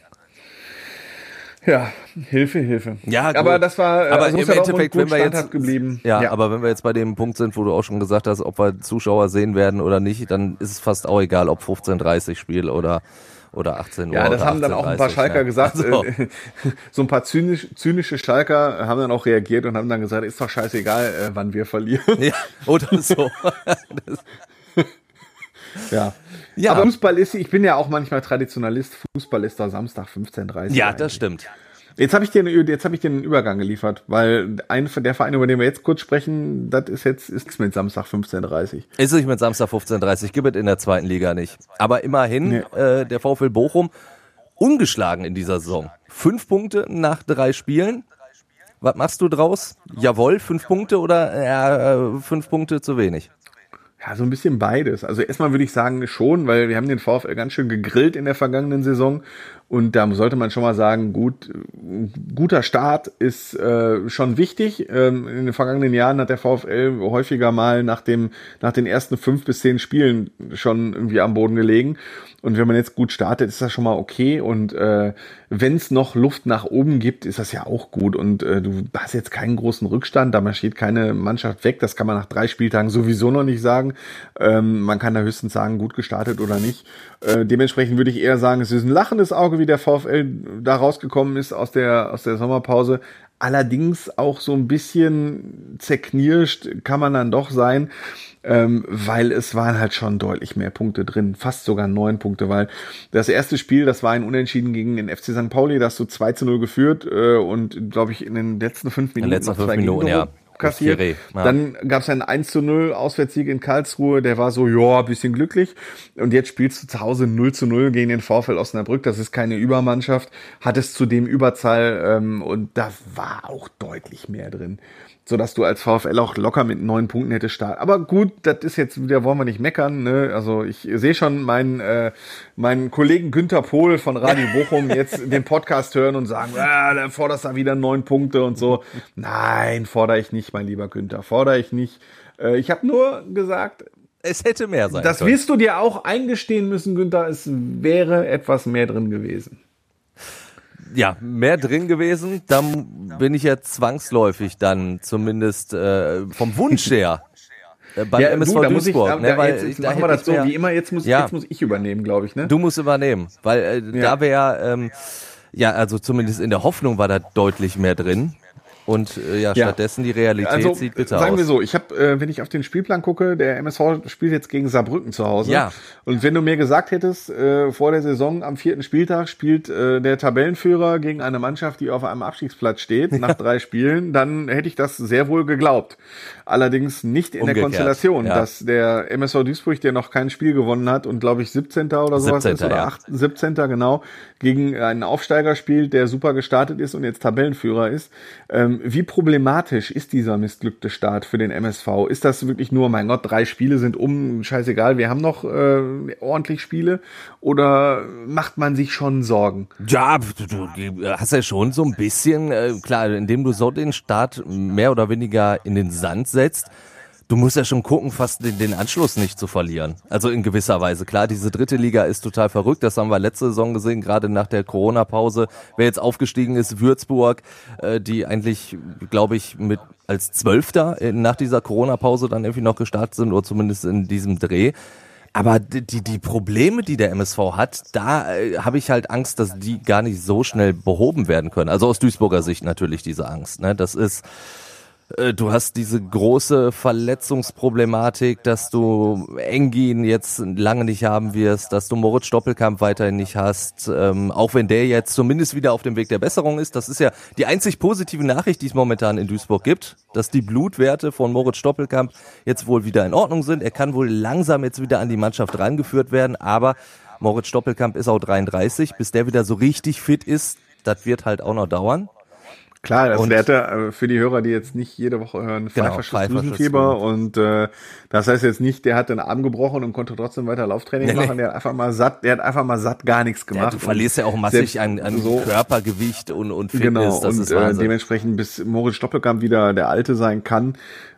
Ja, Hilfe, Hilfe. Ja, gut. aber das war, äh, aber also im ja Dortmund Endeffekt, wenn wir jetzt, geblieben. Ja, aber wenn wir jetzt bei dem Punkt sind, wo du auch schon gesagt hast, ob wir Zuschauer sehen werden oder nicht, dann ist es fast auch egal, ob 15:30 Spiel oder oder 18 Uhr. Ja, das haben dann auch ein paar 18:30, Schalker ja. gesagt. Also, Äh, <laughs> so ein paar zynisch, zynische Schalker haben dann auch reagiert und haben dann gesagt, ist doch scheißegal, äh, wann wir verlieren. ja, oder so. <laughs> <laughs> Ja. Ja. Aber Fußball ist, ich bin ja auch manchmal Traditionalist, Fußball ist da Samstag 15.30 ja, eigentlich. das stimmt. Jetzt habe ich dir jetzt habe ich dir einen Übergang geliefert, weil ein der Verein, über den wir jetzt kurz sprechen, das ist jetzt ist mit Samstag 15:30. Ist nicht mit Samstag 15.30 gibt es in der zweiten Liga nicht. Aber immerhin, Nee. äh, der VfL Bochum ungeschlagen in dieser Saison. Fünf Punkte nach drei Spielen. Was machst du draus? Jawohl, fünf Punkte oder ja, äh, fünf Punkte zu wenig? Ja, so ein bisschen beides. Also erstmal würde ich sagen schon, weil wir haben den VfL ganz schön gegrillt in der vergangenen Saison und da sollte man schon mal sagen, gut, guter Start ist äh, schon wichtig. Ähm, in den vergangenen Jahren hat der VfL häufiger mal nach dem nach den ersten fünf bis zehn Spielen schon irgendwie am Boden gelegen. Und wenn man jetzt gut startet, ist das schon mal okay. Und äh, wenn es noch Luft nach oben gibt, ist das ja auch gut. Und äh, du hast jetzt keinen großen Rückstand, da marschiert keine Mannschaft weg. Das kann man nach drei Spieltagen sowieso noch nicht sagen. Ähm, man kann da höchstens sagen, gut gestartet oder nicht. Äh, dementsprechend würde ich eher sagen, es ist ein lachendes Auge, wie der VfL da rausgekommen ist aus der, aus der Sommerpause. Allerdings auch so ein bisschen zerknirscht kann man dann doch sein, ähm, weil es waren halt schon deutlich mehr Punkte drin, fast sogar neun Punkte, weil das erste Spiel, das war ein Unentschieden gegen den FC St. Pauli, da hast du 2 zu 0 geführt äh, und glaube ich in den letzten fünf Minuten letzten noch fünf zwei Minuten, ja. Kassiert. Ja. Dann gab es einen 1 zu 0 Auswärtssieg in Karlsruhe, der war so, ja, bisschen glücklich. Und jetzt spielst du zu Hause 0 zu 0 gegen den VfL Osnabrück. Das ist keine Übermannschaft. Hattest zudem Überzahl ähm, und da war auch deutlich mehr drin. Sodass du als VfL auch locker mit neun Punkten hättest starten. Aber gut, das ist jetzt wieder, wollen wir nicht meckern. Ne? Also ich sehe schon meinen, äh, meinen Kollegen Günther Pohl von Radio Bochum jetzt den Podcast hören und sagen, ah, dann forderst du da wieder neun Punkte und so. Nein, fordere ich nicht, mein lieber Günther, fordere ich nicht. Äh, ich habe nur gesagt, Es hätte mehr sein das können. wirst du dir auch eingestehen müssen, Günther, es wäre etwas mehr drin gewesen. Ja, mehr drin gewesen, dann bin ich ja zwangsläufig dann zumindest äh, vom Wunsch her äh, beim MSV da muss ich, Duisburg. da, ne, weil jetzt, ich- jetzt da machen wir das ich so, mehr- wie immer, jetzt muss, Ja. jetzt muss ich übernehmen, glaube ich, ne? Du musst übernehmen, weil äh, Ja. da wäre, ähm, ja, also zumindest in der Hoffnung war da deutlich mehr drin. Und äh, ja, Ja. stattdessen die Realität also, sieht bitter sagen aus. wir so, ich habe, äh, wenn ich auf den Spielplan gucke, der MSV spielt jetzt gegen Saarbrücken zu Hause. Ja. Und wenn du mir gesagt hättest, äh, vor der Saison am vierten Spieltag spielt äh, der Tabellenführer gegen eine Mannschaft, die auf einem Abstiegsplatz steht, <laughs> nach drei Spielen, dann hätte ich das sehr wohl geglaubt. Allerdings nicht in der Umgekehrt, Konstellation, ja. dass der MSV Duisburg, der noch kein Spiel gewonnen hat und glaube ich 17. oder sowas 17., ist, oder ja. 8, 17. genau, gegen einen Aufsteiger spielt, der super gestartet ist und jetzt Tabellenführer ist. Ähm, wie problematisch ist dieser missglückte Start für den MSV? Ist das wirklich nur, mein Gott, drei Spiele sind um, scheißegal, wir haben noch äh, ordentlich Spiele? Oder macht man sich schon Sorgen? Ja, du, du hast ja schon so ein bisschen, äh, klar, indem du so den Start mehr oder weniger in den Sand setzt, du musst ja schon gucken, fast den, den Anschluss nicht zu verlieren. Also in gewisser Weise. Klar, diese dritte Liga ist total verrückt. Das haben wir letzte Saison gesehen, gerade nach der Corona-Pause. Wer jetzt aufgestiegen ist, Würzburg, äh, die eigentlich, glaube ich, mit als Zwölfter äh, nach dieser Corona-Pause dann irgendwie noch gestartet sind, oder zumindest in diesem Dreh. Aber die, die, Probleme, die der MSV hat, da äh, habe ich halt Angst, dass die gar nicht so schnell behoben werden können. Also aus Duisburger Sicht natürlich diese Angst. Ne? Das ist, du hast diese große Verletzungsproblematik, dass du Engin jetzt lange nicht haben wirst, dass du Moritz Stoppelkamp weiterhin nicht hast, ähm, auch wenn der jetzt zumindest wieder auf dem Weg der Besserung ist. Das ist ja die einzig positive Nachricht, die es momentan in Duisburg gibt, dass die Blutwerte von Moritz Stoppelkamp jetzt wohl wieder in Ordnung sind. Er kann wohl langsam jetzt wieder an die Mannschaft rangeführt werden, aber Moritz Stoppelkamp ist auch 33, bis der wieder so richtig fit ist, das wird halt auch noch dauern. Klar, das Und- Werte äh, für die Hörer, die jetzt nicht jede Woche hören, Genau, Pfeiferschuss-Drüsenfieber und äh, das heißt jetzt nicht, der hat den Arm gebrochen und konnte trotzdem weiter Lauftraining Nee, nee. machen, der hat einfach mal satt, der hat einfach mal satt gar nichts Ja, gemacht. du verlierst ja auch massig an, an so, Körpergewicht und, und Fitness, Genau, das und ist äh, Wahnsinn. dementsprechend bis Moritz Stoppelkamp wieder der Alte sein kann,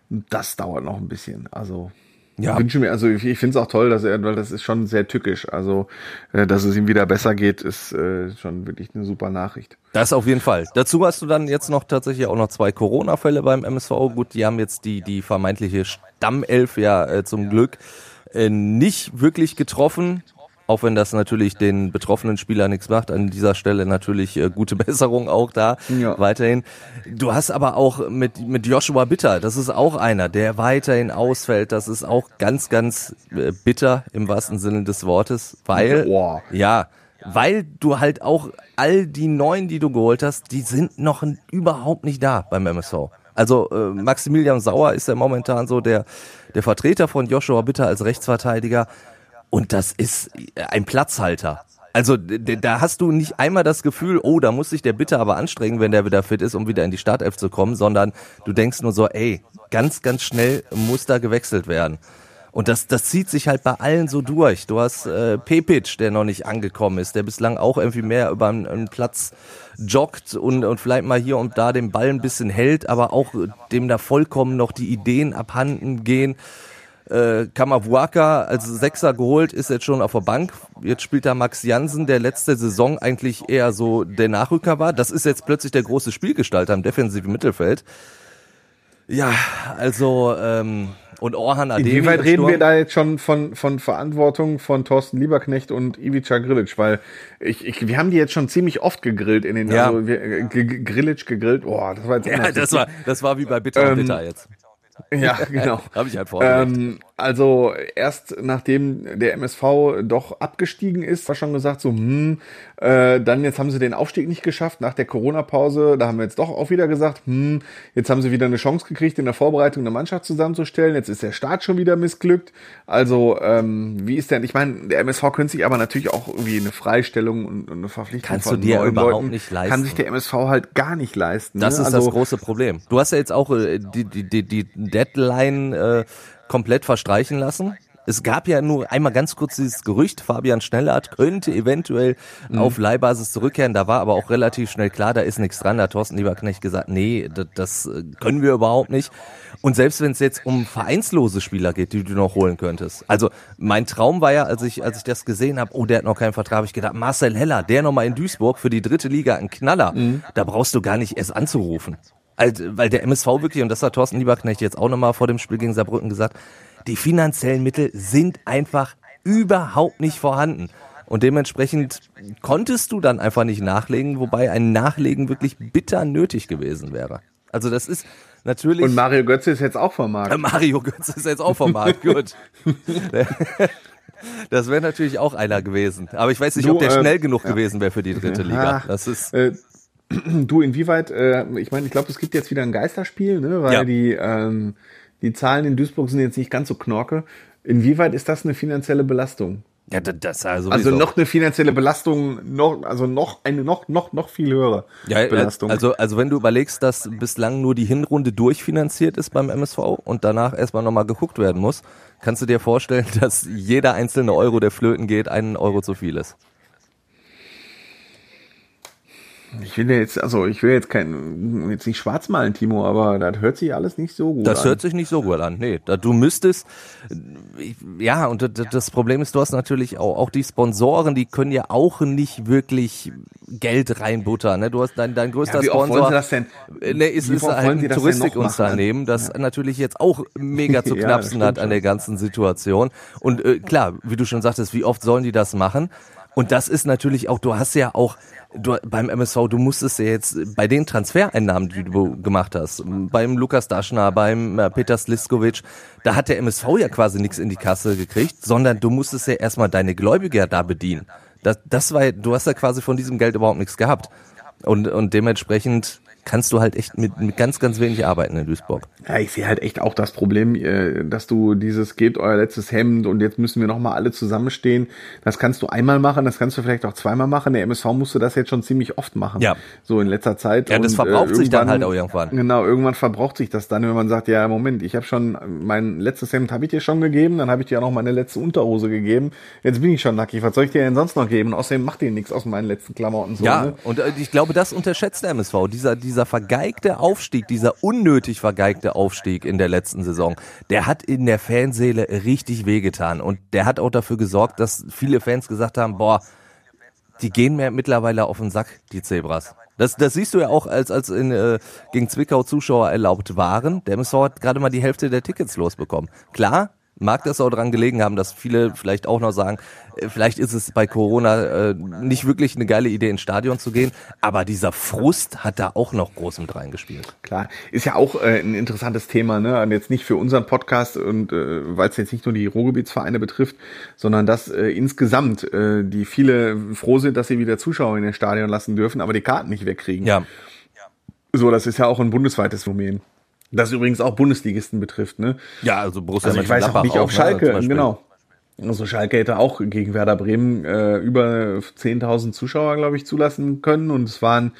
das dauert noch ein bisschen. Also Ja. ich wünsche mir, also ich, ich finde es auch toll, dass er, weil das ist schon sehr tückisch. Also, äh, dass es ihm wieder besser geht, ist äh, schon wirklich eine super Nachricht. Das auf jeden Fall. Dazu hast du dann jetzt noch tatsächlich auch noch zwei Corona-Fälle beim MSV. Gut, die haben jetzt die, die vermeintliche Stammelf ja äh, zum Glück äh, nicht wirklich getroffen. Auch wenn das natürlich den betroffenen Spieler nichts macht. An dieser Stelle natürlich äh, gute <laughs> Besserung auch da ja. weiterhin. Du hast aber auch mit, mit Joshua Bitter, das ist auch einer, der weiterhin ausfällt. Das ist auch ganz, ganz äh, bitter im wahrsten Sinne des Wortes, weil, oh. ja, weil du halt auch all die neuen, die du geholt hast, die sind noch überhaupt nicht da beim MSV. Also äh, Maximilian Sauer ist ja momentan so der, der Vertreter von Joshua Bitter als Rechtsverteidiger. Und das ist ein Platzhalter. Also da hast du nicht einmal das Gefühl, oh, da muss sich der Bitte aber anstrengen, wenn der wieder fit ist, um wieder in die Startelf zu kommen, sondern du denkst nur so, ey, ganz, ganz schnell muss da gewechselt werden. Und das, das zieht sich halt bei allen so durch. Du hast äh, Pepic, der noch nicht angekommen ist, der bislang auch irgendwie mehr über einen, einen Platz joggt und, und vielleicht mal hier und da den Ball ein bisschen hält, aber auch dem da vollkommen noch die Ideen abhanden gehen äh, Kamavuaka als Sechser geholt, ist jetzt schon auf der Bank. Jetzt spielt da Max Jansen, der letzte Saison eigentlich eher so der Nachrücker war. Das ist jetzt plötzlich der große Spielgestalter im defensiven Mittelfeld. Ja, also ähm, und Orhan Ademi. Inwieweit reden wir da jetzt schon von, von Verantwortung von Thorsten Lieberknecht und Ivica Grilic? Weil ich, ich, wir haben die jetzt schon ziemlich oft gegrillt in den, ja. also wir, äh, Grilic gegrillt. Boah, das war jetzt Ja, das war, das war wie bei Bitter ähm, und Bitter jetzt. <laughs> Ja, <laughs> genau. Habe ich halt vorgelegt. Ähm, also erst nachdem der MSV doch abgestiegen ist, war schon gesagt so, hm, äh, dann jetzt haben sie den Aufstieg nicht geschafft nach der Corona-Pause. Da haben wir jetzt doch auch wieder gesagt, hm, jetzt haben sie wieder eine Chance gekriegt, in der Vorbereitung eine Mannschaft zusammenzustellen. Jetzt ist der Start schon wieder missglückt. Also ähm, wie ist denn? Ich meine, der MSV könnte sich aber natürlich auch irgendwie eine Freistellung und, eine Verpflichtung Kannst von du dir überhaupt Leuten, nicht leisten. Kann sich der MSV halt gar nicht leisten. Das ne? ist also, das große Problem. Du hast ja jetzt auch äh, die die die, die Deadline äh, komplett verstreichen lassen. Es gab ja nur einmal ganz kurz dieses Gerücht, Fabian Schnellert könnte eventuell mhm. auf Leihbasis zurückkehren. Da war aber auch relativ schnell klar, da ist nichts dran. Da hat Thorsten Lieberknecht gesagt, nee, das, das äh, können wir überhaupt nicht. Und selbst wenn es jetzt um vereinslose Spieler geht, die du noch holen könntest. Also mein Traum war ja, als ich, als ich das gesehen habe, oh, der hat noch keinen Vertrag, habe ich gedacht, Marcel Heller, der nochmal in Duisburg für die dritte Liga ein Knaller. Mhm. Da brauchst du gar nicht erst anzurufen. Also, weil der MSV wirklich, und das hat Thorsten Lieberknecht jetzt auch nochmal vor dem Spiel gegen Saarbrücken gesagt, die finanziellen Mittel sind einfach überhaupt nicht vorhanden. Und dementsprechend konntest du dann einfach nicht nachlegen, wobei ein Nachlegen wirklich bitter nötig gewesen wäre. Also das ist natürlich. Und Mario Götze ist jetzt auch vom Markt. <laughs> Mario Götze ist jetzt auch vom Markt, gut. <laughs> Das wäre natürlich auch einer gewesen. Aber ich weiß nicht, du, ob der äh, schnell genug gewesen wäre für die dritte Liga. Das ist. Äh, <clears throat> Du, inwieweit, äh, ich meine, ich glaube, es gibt jetzt wieder ein Geisterspiel, ne, weil ja. die, ähm, die Zahlen in Duisburg sind jetzt nicht ganz so knorke. Inwieweit ist das eine finanzielle Belastung? Ja, das also, also noch eine finanzielle Belastung, noch, also noch eine noch noch noch viel höhere ja, äh, Belastung. Also also wenn du überlegst, dass bislang nur die Hinrunde durchfinanziert ist beim MSV und danach erstmal nochmal geguckt werden muss, kannst du dir vorstellen, <laughs> dass jeder einzelne Euro, der flöten geht, einen Euro zu viel ist. Ich will jetzt, also ich will jetzt kein, jetzt nicht schwarz malen, Timo, aber das hört sich alles nicht so gut das an. Das hört sich nicht so gut an. Nee, da, du müsstest, ja, und das Problem ist, du hast natürlich auch, auch die Sponsoren, die können ja auch nicht wirklich Geld reinbuttern. Ne? Du hast dein, dein größter ja, wie Sponsor. Wollen Sie das denn? Ne, ist, ist halt ein Touristikunternehmen, das ja. natürlich jetzt auch mega zu <laughs> knapsen ja, hat an der ganzen Situation. Und äh, klar, wie du schon sagtest, wie oft sollen die das machen? Und das ist natürlich auch, du hast ja auch du, beim MSV, du musstest ja jetzt bei den Transfereinnahmen, die du gemacht hast, beim Lukas Daschner, beim äh, Peter Sliskovic, da hat der MSV ja quasi nichts in die Kasse gekriegt, sondern du musstest ja erstmal deine Gläubiger da bedienen. Das, das war, du hast ja quasi von diesem Geld überhaupt nichts gehabt. Und, und dementsprechend kannst du halt echt mit, mit ganz, ganz wenig arbeiten in Duisburg. Ja, ich sehe halt echt auch das Problem, äh, dass du dieses gebt euer letztes Hemd und jetzt müssen wir nochmal alle zusammenstehen. Das kannst du einmal machen, das kannst du vielleicht auch zweimal machen. Der MSV musste das jetzt schon ziemlich oft machen. Ja. So in letzter Zeit. Ja, das und, verbraucht äh, sich dann halt auch irgendwann. Genau, irgendwann verbraucht sich das dann, wenn man sagt, ja, Moment, ich habe schon, mein letztes Hemd habe ich dir schon gegeben, dann habe ich dir auch noch meine letzte Unterhose gegeben. Jetzt bin ich schon nackig. Was soll ich dir denn sonst noch geben? Und außerdem macht dir nichts aus meinen letzten Klamotten. So, ja, ne? und äh, ich glaube, das unterschätzt der MSV. Dieser, dieser vergeigte Aufstieg, dieser unnötig vergeigte Aufstieg in der letzten Saison, der hat in der Fanseele richtig wehgetan. Und der hat auch dafür gesorgt, dass viele Fans gesagt haben, boah, die gehen mir mittlerweile auf den Sack, die Zebras. Das, das siehst du ja auch, als, als in, äh, gegen Zwickau Zuschauer erlaubt waren. Der MSV hat gerade mal die Hälfte der Tickets losbekommen. Klar, mag das auch daran gelegen haben, dass viele vielleicht auch noch sagen, äh, vielleicht ist es bei Corona äh, nicht wirklich eine geile Idee, ins Stadion zu gehen, aber dieser Frust hat da auch noch groß mit reingespielt. Klar, ist ja auch äh, ein interessantes Thema, ne? Und jetzt nicht für unseren Podcast und äh, weil es jetzt nicht nur die Ruhrgebietsvereine betrifft, sondern dass äh, insgesamt äh, die viele froh sind, dass sie wieder Zuschauer in den Stadion lassen dürfen, aber die Karten nicht wegkriegen. Ja. So, das ist ja auch ein bundesweites Phänomen. Das übrigens auch Bundesligisten betrifft, ne? Ja, also Borussia Also ich weiß auch nicht auf ne, Schalke, Beispiel. genau. Also Schalke hätte auch gegen Werder Bremen äh, über 10.000 Zuschauer, glaube ich, zulassen können und es waren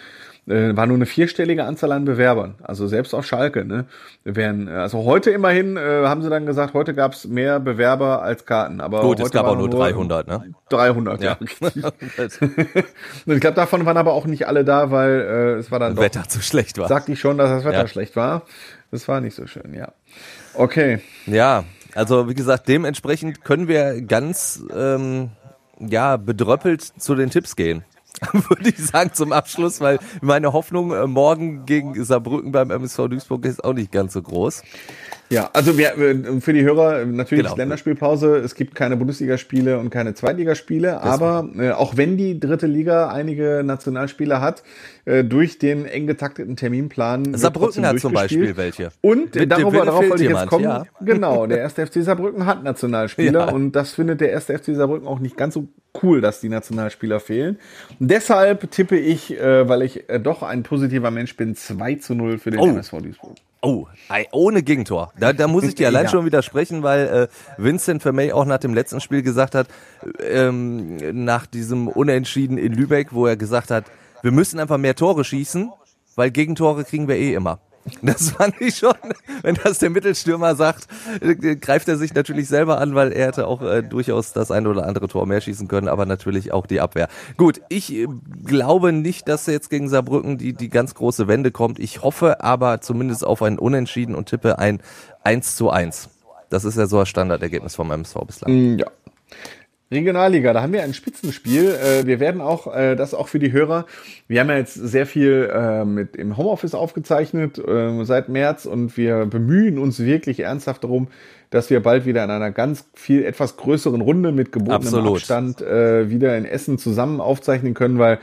äh, war nur eine vierstellige Anzahl an Bewerbern. Also selbst auf Schalke, ne? Wären, also heute immerhin äh, haben sie dann gesagt, heute gab es mehr Bewerber als Karten. Aber Gut, es gab auch nur 300, ne? 300, ja. Ja. <laughs> Ich glaube, davon waren aber auch nicht alle da, weil äh, es war dann doch, Wetter zu schlecht war. sagte ich schon, dass das Wetter Ja. schlecht war. Das war nicht so schön, ja. Okay. Ja, also wie gesagt, dementsprechend können wir ganz ähm, ja bedröppelt zu den Tipps gehen. <laughs> Würde ich sagen zum Abschluss, weil meine Hoffnung äh, morgen gegen Saarbrücken beim MSV Duisburg ist auch nicht ganz so groß. Ja, also wir, äh, für die Hörer äh, natürlich Genau. Länderspielpause. Es gibt keine Bundesligaspiele und keine Zweitligaspiele, aber äh, auch wenn die dritte Liga einige Nationalspieler hat, äh, durch den eng getakteten Terminplan. Saarbrücken hat zum. Beispiel welche. Und Mit darüber, darauf wollte ich jetzt kommen. jemand, <laughs> Genau, der erste FC Saarbrücken hat Nationalspieler <laughs> Ja. und das findet der erste FC Saarbrücken auch nicht ganz so cool, dass die Nationalspieler fehlen. Und deshalb tippe ich, äh, weil ich äh, doch ein positiver Mensch bin, 2 zu 0 für den Oh. MSV Duisburg. Oh, ohne Gegentor. Da, da muss ich dir <laughs> allein Ja. schon widersprechen, weil äh, Vincent Vermey auch nach dem letzten Spiel gesagt hat, ähm, nach diesem Unentschieden in Lübeck, wo er gesagt hat, wir müssen einfach mehr Tore schießen, weil Gegentore kriegen wir eh immer. Das fand ich schon, wenn das der Mittelstürmer sagt, äh, greift er sich natürlich selber an, weil er hätte auch äh, durchaus das eine oder andere Tor mehr schießen können, aber natürlich auch die Abwehr. Gut, ich äh, glaube nicht, dass jetzt gegen Saarbrücken die, die ganz große Wende kommt. Ich hoffe aber zumindest auf ein Unentschieden und tippe ein 1 zu 1. Das ist ja so das Standardergebnis vom MSV bislang. Mm, Ja. Regionalliga, da haben wir ein Spitzenspiel. Äh, Wir werden auch, äh, das auch für die Hörer, wir haben ja jetzt sehr viel äh, mit im Homeoffice aufgezeichnet seit März und wir bemühen uns wirklich ernsthaft darum, dass wir bald wieder in einer ganz viel etwas größeren Runde mit gebotenem Absolut. Abstand wieder in Essen zusammen aufzeichnen können, weil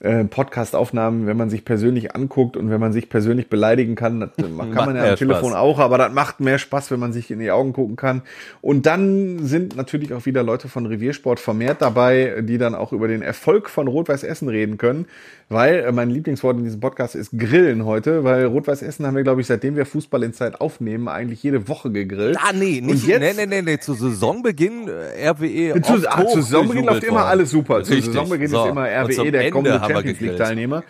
äh, Podcast-Aufnahmen, wenn man sich persönlich anguckt und wenn man sich persönlich beleidigen kann, das <laughs> kann man ja am Telefon Spaß. auch, aber das macht mehr Spaß, wenn man sich in die Augen gucken kann. Und dann sind natürlich auch wieder Leute von Reviersport vermehrt dabei, die dann auch über den Erfolg von Rot-Weiß Essen reden können, weil äh, mein Lieblingswort in diesem Podcast ist Grillen heute, weil Rot-Weiß Essen haben wir, glaube ich, seitdem wir Fußball in Zeit aufnehmen, eigentlich jede Woche gegrillt. Ah, nee, nicht, Und jetzt- nee, nee, nee, nee, zu Saisonbeginn äh, RWE. Zu, ach, zu Saisonbeginn läuft immer alles super. Zu Richtig. Saisonbeginn So. ist immer RWE der Ende kommende Champions League. Teilnehmer.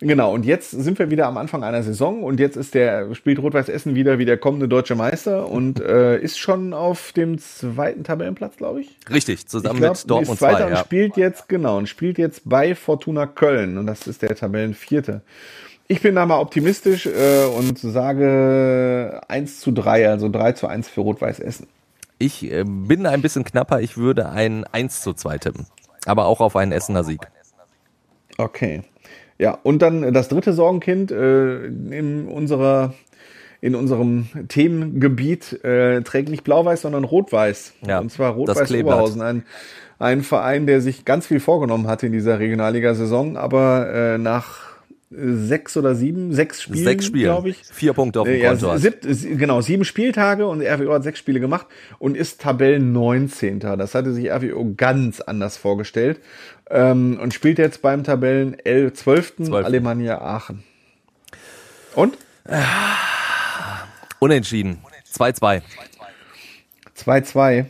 Genau, und jetzt sind wir wieder am Anfang einer Saison und jetzt ist der, spielt Rot-Weiß Essen wieder wie der kommende deutsche Meister und äh, ist schon auf dem zweiten Tabellenplatz, glaube ich. Richtig, zusammen ich glaub, mit Dortmund ist Zweiter 2. und Ja. spielt jetzt, genau, und spielt jetzt bei Fortuna Köln und das ist der Tabellenvierte. Ich bin da mal optimistisch äh, und sage 1 zu 3, also 3 zu 1 für Rot-Weiß Essen. Ich äh, bin ein bisschen knapper, ich würde ein 1 zu 2 tippen. Aber auch auf einen Essener Sieg. Okay. Ja, und dann das dritte Sorgenkind äh, in unserer in unserem Themengebiet äh, trägt nicht blau-weiß, sondern rot-weiß. Ja, und zwar rot-weiß. Oberhausen, ein, ein Verein, der sich ganz viel vorgenommen hatte in dieser Regionalliga-Saison, aber äh, nach sechs oder sieben, sechs Spielen, Sechs Spiele, glaube ich. vier Punkte auf dem Äh, ja, Konto sieb, genau, sieben Spieltage und RWO hat sechs Spiele gemacht und ist Tabellen 19. Das hatte sich RWO ganz anders vorgestellt ähm, und spielt jetzt beim Tabellen 11, 12. Zwölften. Alemannia Aachen. Und? Unentschieden. 2-2. 2-2.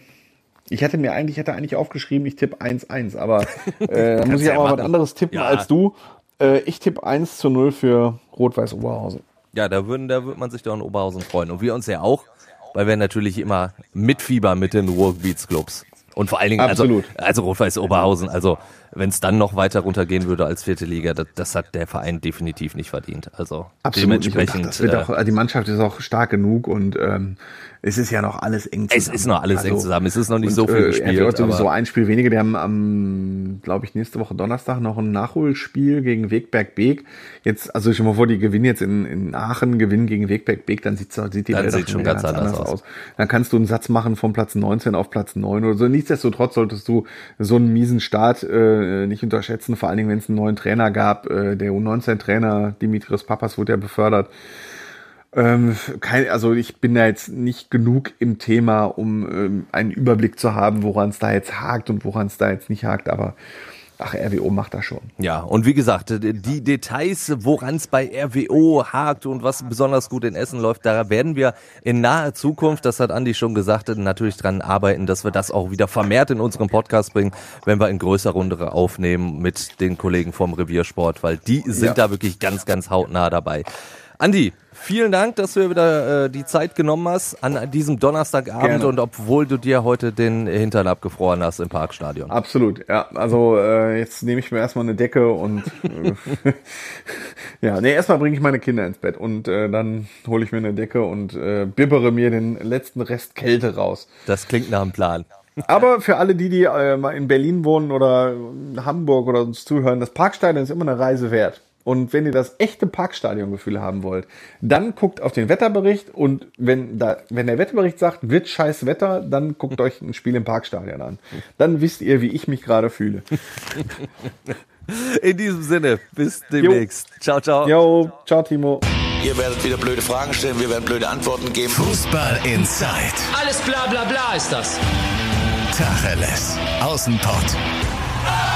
Ich hätte mir eigentlich, hätte eigentlich aufgeschrieben, ich tippe 1-1, aber <laughs> äh, da muss ich ja auch mal was anderes tippen Ja. als du. Äh, ich tippe 1 zu 0 für Rot-Weiß Oberhausen. Ja, da würden, da würde man sich doch in Oberhausen freuen. Und wir uns ja auch, weil wir natürlich immer mitfiebern mit den Ruhrgebietsclubs. Und vor allen Dingen, Absolut. also, also Rot-Weiß Oberhausen, also wenn es dann noch weiter runtergehen würde als vierte Liga, das, das hat der Verein definitiv nicht verdient. Also Absolut nicht. Und dementsprechend. Das wird äh, auch, die Mannschaft ist auch stark genug und ähm, es ist ja noch alles eng es ist noch alles eng zusammen. Es ist noch nicht so viel äh, gespielt. Hat sowieso aber- ein Spiel weniger. Die haben am, glaube ich, nächste Woche Donnerstag noch ein Nachholspiel gegen Wegberg Beek. Jetzt, also schon mal vor, die gewinnen jetzt in, in Aachen, gewinnen gegen Wegberg Beek, dann sieht's, sieht die Dann Welt sieht schon wieder ganz anders aus. Dann kannst du einen Satz machen von Platz 19 auf Platz 9 oder so. Nichtsdestotrotz solltest du so einen miesen Start äh, nicht unterschätzen, vor allen Dingen, wenn es einen neuen Trainer gab. Äh, der U19-Trainer Dimitris Papas wurde ja befördert. Ähm, kein, also ich bin da jetzt nicht genug im Thema, um ähm, einen Überblick zu haben, woran es da jetzt hakt und woran es da jetzt nicht hakt, aber ach, RWO macht das schon. Ja, und wie gesagt, die Details, woran es bei RWO hakt und was besonders gut in Essen läuft, da werden wir in naher Zukunft, das hat Andi schon gesagt, natürlich dran arbeiten, dass wir das auch wieder vermehrt in unserem Podcast bringen, wenn wir in größer Runde aufnehmen mit den Kollegen vom Reviersport, weil die sind Ja. da wirklich ganz, ganz hautnah dabei. Andi, vielen Dank, dass du dir wieder äh, die Zeit genommen hast an diesem Donnerstagabend Gerne. und obwohl du dir heute den Hintern abgefroren hast im Parkstadion. Absolut, ja. Also äh, jetzt nehme ich mir erstmal eine Decke und äh, <laughs> ja, nee, erstmal bringe ich meine Kinder ins Bett und äh, dann hole ich mir eine Decke und äh, bibbere mir den letzten Rest Kälte raus. Das klingt nach einem Plan. Aber für alle, die, die äh, mal in Berlin wohnen oder Hamburg oder uns zuhören, das Parkstadion ist immer eine Reise wert. Und wenn ihr das echte Parkstadiongefühl haben wollt, dann guckt auf den Wetterbericht und wenn, da, wenn der Wetterbericht sagt, wird scheiß Wetter, dann guckt euch ein Spiel im Parkstadion an. Dann wisst ihr, wie ich mich gerade fühle. In diesem Sinne, bis demnächst. Ciao, ciao. Jo, ciao Timo. Ihr werdet wieder blöde Fragen stellen, wir werden blöde Antworten geben. Fußball Inside. Alles bla bla bla ist das. Tacheles. Außenpott. Der